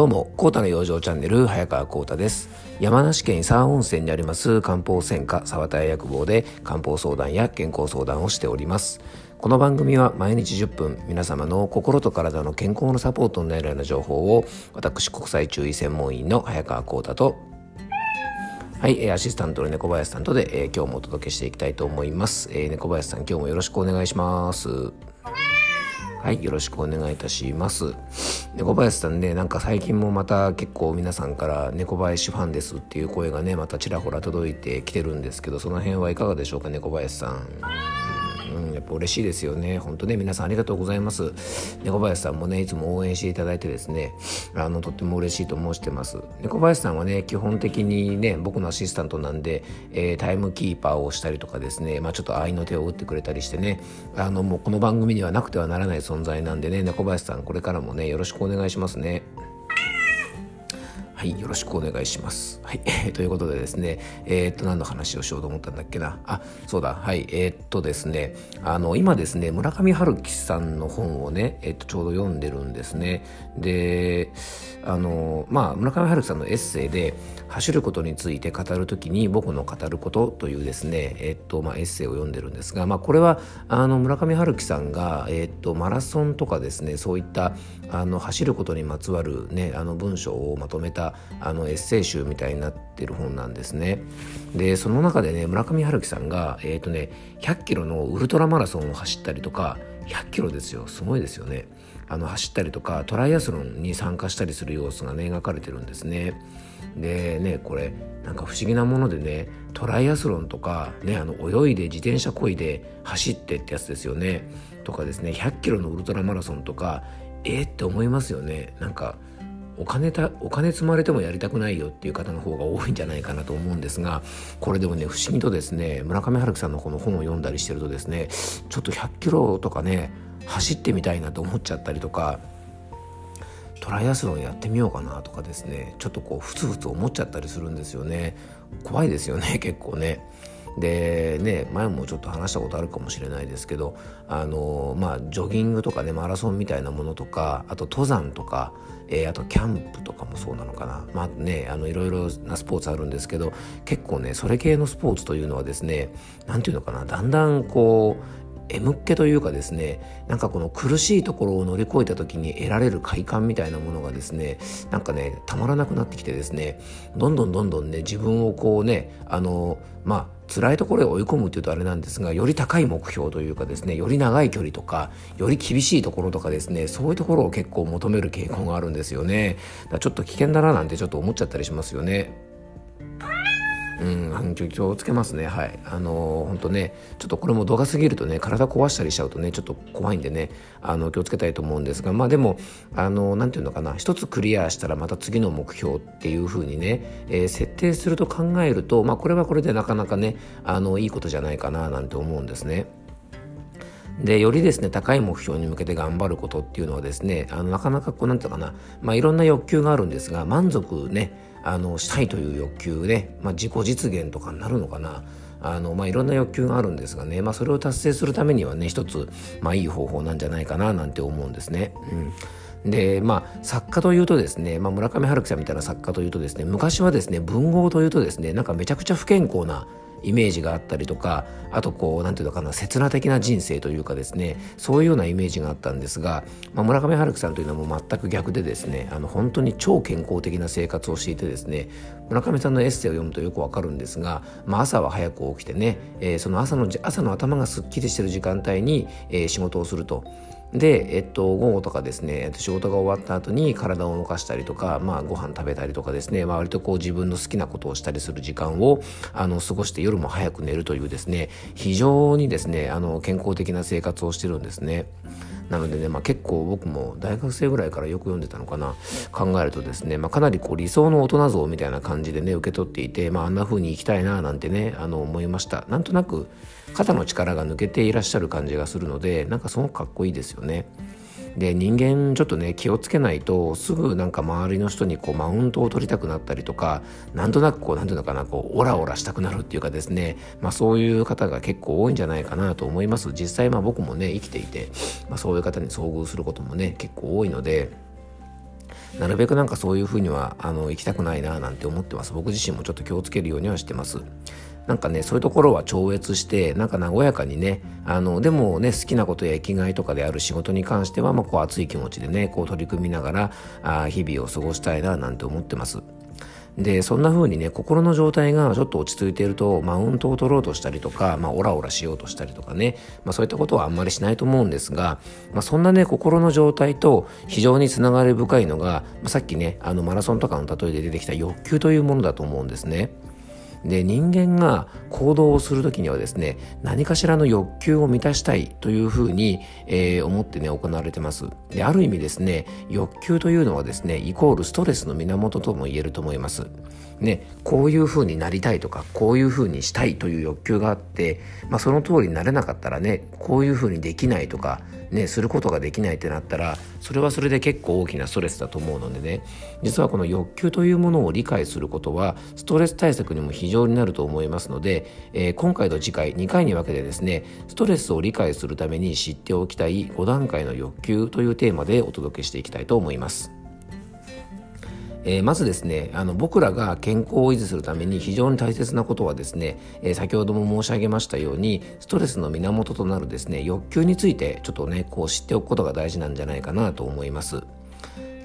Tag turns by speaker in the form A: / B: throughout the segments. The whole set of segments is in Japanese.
A: どうも、コータの養生チャンネル、早川コータです。山梨県伊佐温泉にあります漢方専科沢田屋薬房で漢方相談や健康相談をしております。この番組は毎日10分、皆様の心と体の健康のサポートになるような情報を、私、国際注意専門員の早川コータと、はい、アシスタントの猫林さんとで、えー、今日もお届けしていきたいと思います。えー、猫林さん、今日もよろしくお願いします。はい、よろしくお願いいたします。猫林さんね、なんか最近もまた結構皆さんから猫林ファンですっていう声がね、またちらほら届いてきてるんですけど、その辺はいかがでしょうか、猫林さん。やっぱ嬉しいですよね。本当ね、皆さんありがとうございます。猫林さんもね、いつも応援していただいてですね、あの、とっても嬉しいと申してます。猫林さんはね、基本的にね、僕のアシスタントなんで、えー、タイムキーパーをしたりとかですね、まあちょっと愛の手を打ってくれたりしてね、あの、もうこの番組にはなくてはならない存在なんでね、猫林さん、これからもね、よろしくお願いしますね。はい、よろしくお願いします。はい、ということでですね、えー、っと、何の話をしようと思ったんだっけな。あ、そうだ、はい、えー、っとですね、あの、今ですね、村上春樹さんの本をね、えー、っと、ちょうど読んでるんですね。で、あの、まあ、村上春樹さんのエッセイで、走ることについて語るときに僕の語ることというですね、えっと、まあ、エッセイを読んでるんですが、まあ、これは、あの、村上春樹さんが、えっと、マラソンとかですね、そういった、あの、走ることにまつわるね、あの、文章をまとめた、あのエッセイ集みたいになってる本なんですね。でその中でね村上春樹さんが、えーとね、100キロのウルトラマラソンを走ったりとか100キロですよすごいですよねあの走ったりとかトライアスロンに参加したりする様子がね描かれてるんですね。でねこれなんか不思議なものでねトライアスロンとかねあの泳いで自転車こいで走ってってやつですよねとかですね100キロのウルトラマラソンとかえー、って思いますよねなんかお金たお金積まれてもやりたくないよっていう方の方が多いんじゃないかなと思うんですがこれでもね不思議とですね村上春樹さんのこの本を読んだりしてるとですねちょっと100キロとかね走ってみたいなと思っちゃったりとかトライアスロンやってみようかなとかですねちょっとこうふつふつ思っちゃったりするんですよね怖いですよね結構ね。でね前もちょっと話したことあるかもしれないですけどあのまあジョギングとかねマラソンみたいなものとかあと登山とか、えー、あとキャンプとかもそうなのかな。まあねあのいろいろなスポーツあるんですけど結構ねそれ系のスポーツというのはですね何て言うのかなだんだんこう M っ気というかですねなんかこの苦しいところを乗り越えた時に得られる快感みたいなものがですねなんかねたまらなくなってきてですねどんどんどんどんね自分をこうねあのまあ辛いところへ追い込むというとあれなんですがより高い目標というかですねより長い距離とかより厳しいところとかですねそういうところを結構求める傾向があるんですよね。だちょっと危険だななんてちょっと思っちゃったりしますよね。うん、気をつけますね。はい。あの、本当ね、ちょっとこれも度が過ぎるとね、体壊したりしちゃうとね、ちょっと怖いんでね、あの、気をつけたいと思うんですが、まあでも、あのー、なんていうのかな、一つクリアしたらまた次の目標っていうふうにね、えー、設定すると考えると、まあこれはこれでなかなかね、あの、いいことじゃないかな、なんて思うんですね。でよりですね高い目標に向けて頑張ることっていうのはですねあのなかなかこうなんていうかな、まあ、いろんな欲求があるんですが満足ねあのしたいという欲求ね、まあ、自己実現とかになるのかなあのまあ、いろんな欲求があるんですがね、まあ、それを達成するためにはね一つ、まあ、いい方法なんじゃないかななんて思うんですね。うん、でまあ作家というとですね、まあ、村上春樹さんみたいな作家というとですね昔はですね文豪というとですねなんかめちゃくちゃ不健康なイメージがあったりとかあとこう何て言うのかな刹那的な人生というかですねそういうようなイメージがあったんですが、まあ、村上春樹さんというのはもう全く逆でですねあの本当に超健康的な生活をしていてですね村上さんのエッセイを読むとよくわかるんですが、まあ、朝は早く起きてね、えー、その朝の朝の頭がすっきりしてる時間帯に、えー、仕事をすると。で、えっと、午後とかですね、仕事が終わった後に体を動かしたりとか、まあ、ご飯食べたりとかですね、まあ、割とこう自分の好きなことをしたりする時間を、あの、過ごして夜も早く寝るというですね、非常にですね、あの、健康的な生活をしてるんですね。なのでね、まあ、結構僕も大学生ぐらいからよく読んでたのかな考えるとですね、まあ、かなりこう理想の大人像みたいな感じでね受け取っていて、まあ、あんな風に生きたいななんてねあの思いましたなんとなく肩の力が抜けていらっしゃる感じがするのでなんかすごくかっこいいですよね。で人間ちょっとね気をつけないとすぐなんか周りの人にこうマウントを取りたくなったりとかなんとなくこうなんていうのかなこうオラオラしたくなるっていうかですね。まあそういう方が結構多いんじゃないかなと思います。実際まあ僕もね生きていて、まあ、そういう方に遭遇することもね結構多いのでなるべくなんかそういうふうにはあの行きたくないななんて思ってます。僕自身もちょっと気をつけるようにはしてます。なんかねそういうところは超越してなんか和やかにねあのでもね好きなことや生きがいとかである仕事に関しては、まあ、こう熱い気持ちでねこう取り組みながらあ日々を過ごしたいななんて思ってます。でそんな風にね心の状態がちょっと落ち着いているとマウントを取ろうとしたりとか、まあ、オラオラしようとしたりとかね、まあ、そういったことはあんまりしないと思うんですが、まあ、そんなね心の状態と非常につながり深いのが、まあ、さっきねあのマラソンとかの例えで出てきた欲求というものだと思うんですね。で人間が行動をする時にはですね何かしらの欲求を満たしたいというふうに、えー、思ってね行われてます。である意味ですね欲求というのはですねイコールストレスの源とも言えると思います。ね、こういうふうになりたいとかこういうふうにしたいという欲求があって、まあ、その通りになれなかったらねこういうふうにできないとか、ね、することができないってなったらそれはそれで結構大きなストレスだと思うのでね実はこの欲求というものを理解することはストレス対策にも非常になると思いますので、えー、今回と次回2回に分けてですねストレスを理解するために知っておきたい5段階の欲求というテーマでお届けしていきたいと思います。えー、まずですねあの僕らが健康を維持するために非常に大切なことはですね、えー、先ほども申し上げましたようにストレスの源となるですね欲求についてちょっとねこう知っておくことが大事なんじゃないかなと思います。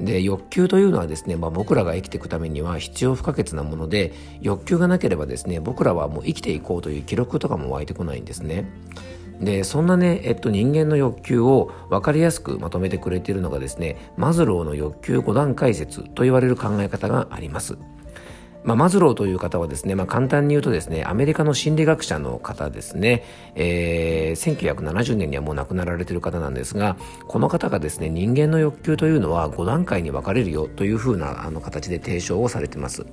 A: で欲求というのはですね、まあ、僕らが生きていくためには必要不可欠なもので欲求がなければですね僕らはもう生きていこうという記録とかも湧いてこないんですね。でそんなね、えっと、人間の欲求を分かりやすくまとめてくれているのがですねマズローの欲求5段階説と言われる考え方があります。まあ、マズローという方はですね、まあ、簡単に言うとですね、アメリカの心理学者の方ですね、えー、1970年にはもう亡くなられている方なんですが、この方がですね、人間の欲求というのは5段階に分かれるよというふうなあの形で提唱をされています。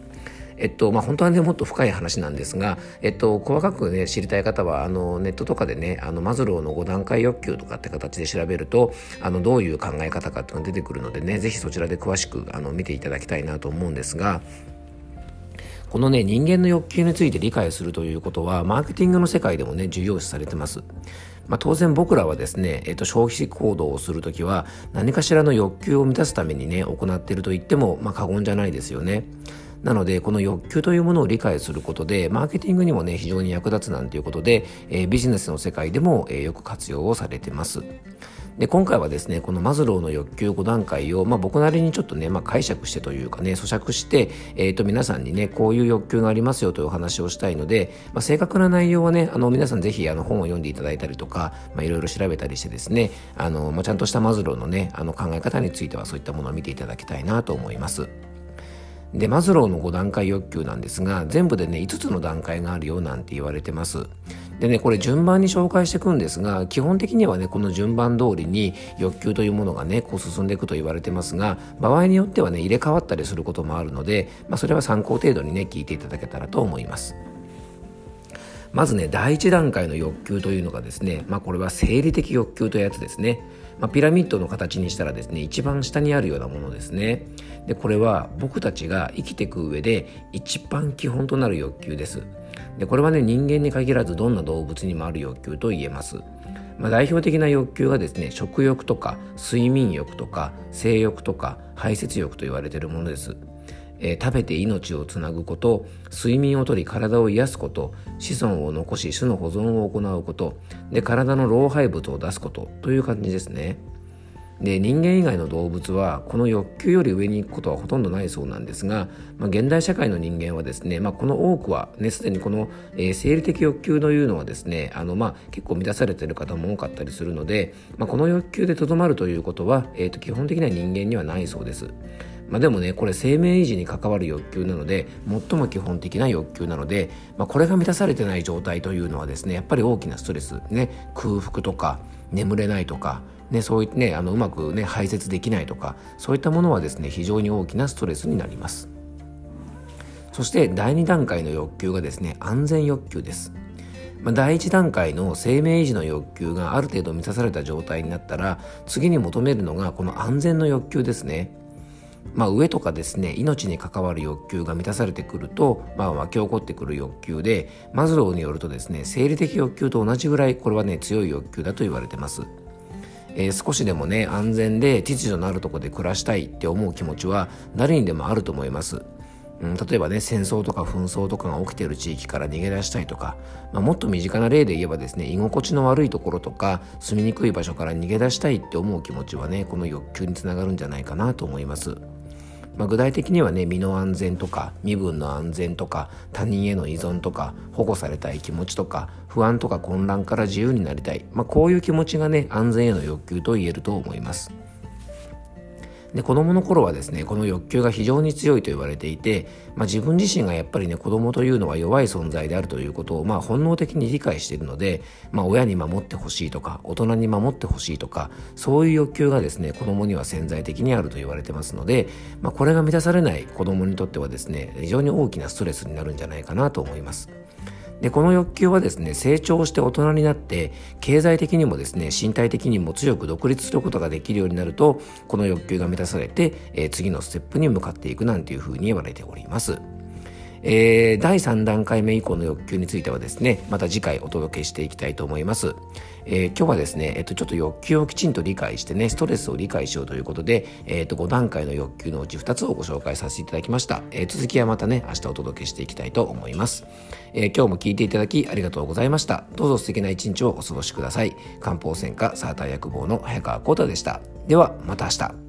A: えっとまあ、本当はねもっと深い話なんですが、えっと、細かくね知りたい方はあのネットとかでねあのマズローの5段階欲求とかって形で調べるとあのどういう考え方かっていうのが出てくるのでね是非そちらで詳しくあの見ていただきたいなと思うんですが。このね人間の欲求について理解するということはマーケティングの世界でもね重要視されてます。まあ、当然僕らはですね、えっと、消費行動をするときは何かしらの欲求を満たすためにね行っていると言っても、まあ、過言じゃないですよね。なのでこの欲求というものを理解することでマーケティングにもね非常に役立つなんていうことで、えー、ビジネスの世界でも、えー、よく活用をされてます。で今回はですねこのマズローの欲求5段階を、まあ、僕なりにちょっとね、まあ、解釈してというかね咀嚼して、えー、と皆さんにねこういう欲求がありますよというお話をしたいので、まあ、正確な内容はねあの皆さんぜひあの本を読んでいただいたりとか、いろいろ調べたりしてですねあの、まあ、ちゃんとしたマズローのねあの考え方についてはそういったものを見ていただきたいなと思います。でマズローの5段階欲求なんですが全部でね5つの段階があるよなんて言われてます。でねこれ順番に紹介していくんですが基本的にはねこの順番通りに欲求というものがねこう進んでいくと言われてますが場合によってはね入れ替わったりすることもあるので、まあ、それは参考程度にね聞いていただけたらと思います。まずね第一段階の欲求というのがですねまあこれは生理的欲求というやつですね。まあ、ピラミッドの形にしたらですね一番下にあるようなものですね。でこれは僕たちが生きていく上で一番基本となる欲求です。でこれはね人間に限らずどんな動物にもある欲求と言えます。まあ、代表的な欲求がですね食欲とか睡眠欲とか性欲とか排泄欲と言われているものです。えー、食べて命をつなぐこと睡眠をとり体を癒すこと子孫を残し種の保存を行うことで体の老廃物を出すことという感じですねで人間以外の動物はこの欲求より上に行くことはほとんどないそうなんですが、まあ、現代社会の人間はですね、まあ、この多くはねすでにこの、えー、生理的欲求というのはですねあの、まあ、結構満たされている方も多かったりするので、まあ、この欲求でとどまるということは、えーと基本的には人間にはないそうです。まあ、でもねこれ生命維持に関わる欲求なので最も基本的な欲求なので、まあ、これが満たされてない状態というのはですねやっぱり大きなストレスね空腹とか眠れないとかね、そういねあのうまくね排泄できないとかそういったものはですね非常に大きなストレスになります。そして第2段階の欲求がですね安全欲求です。まあ、第1段階の生命維持の欲求がある程度満たされた状態になったら次に求めるのがこの安全の欲求ですね。まあ、上とかですね命に関わる欲求が満たされてくると、まあ、湧き起こってくる欲求でマズローによるとですね生理的欲求と同じぐらいこれはね強い欲求だと言われてます。えー、少しでもね安全で秩序のあるとこで暮らしたいって思う気持ちは誰にでもあると思いますうん、例えばね戦争とか紛争とかが起きている地域から逃げ出したいとか、まあ、もっと身近な例で言えばですね居心地の悪いところとか住みにくい場所から逃げ出したいって思う気持ちはねこの欲求につながるんじゃないかなと思います。まあ、具体的にはね身の安全とか身分の安全とか他人への依存とか保護されたい気持ちとか不安とか混乱から自由になりたい、まあ、こういう気持ちがね安全への欲求と言えると思います。で子供の頃はですねこの欲求が非常に強いと言われていて、まあ、自分自身がやっぱりね子供というのは弱い存在であるということを、まあ、本能的に理解しているので、まあ、親に守ってほしいとか大人に守ってほしいとかそういう欲求がですね子供には潜在的にあると言われてますので、まあ、これが満たされない子供にとってはですね非常に大きなストレスになるんじゃないかなと思います。でこの欲求はですね成長して大人になって経済的にもですね身体的にも強く独立することができるようになるとこの欲求が満たされて、えー、次のステップに向かっていくなんていうふうに言われております。えー、第3段階目以降の欲求についてはですね、また次回お届けしていきたいと思います。えー、今日はですね、えっと、ちょっと欲求をきちんと理解してね、ストレスを理解しようということで、えっと、5段階の欲求のうち2つをご紹介させていただきました。えー、続きはまたね、明日お届けしていきたいと思います。え、今日も聞いていただきありがとうございました。どうぞ素敵な一日をお過ごしください。漢方専科サーター薬房の早川幸太でした。では、また明日。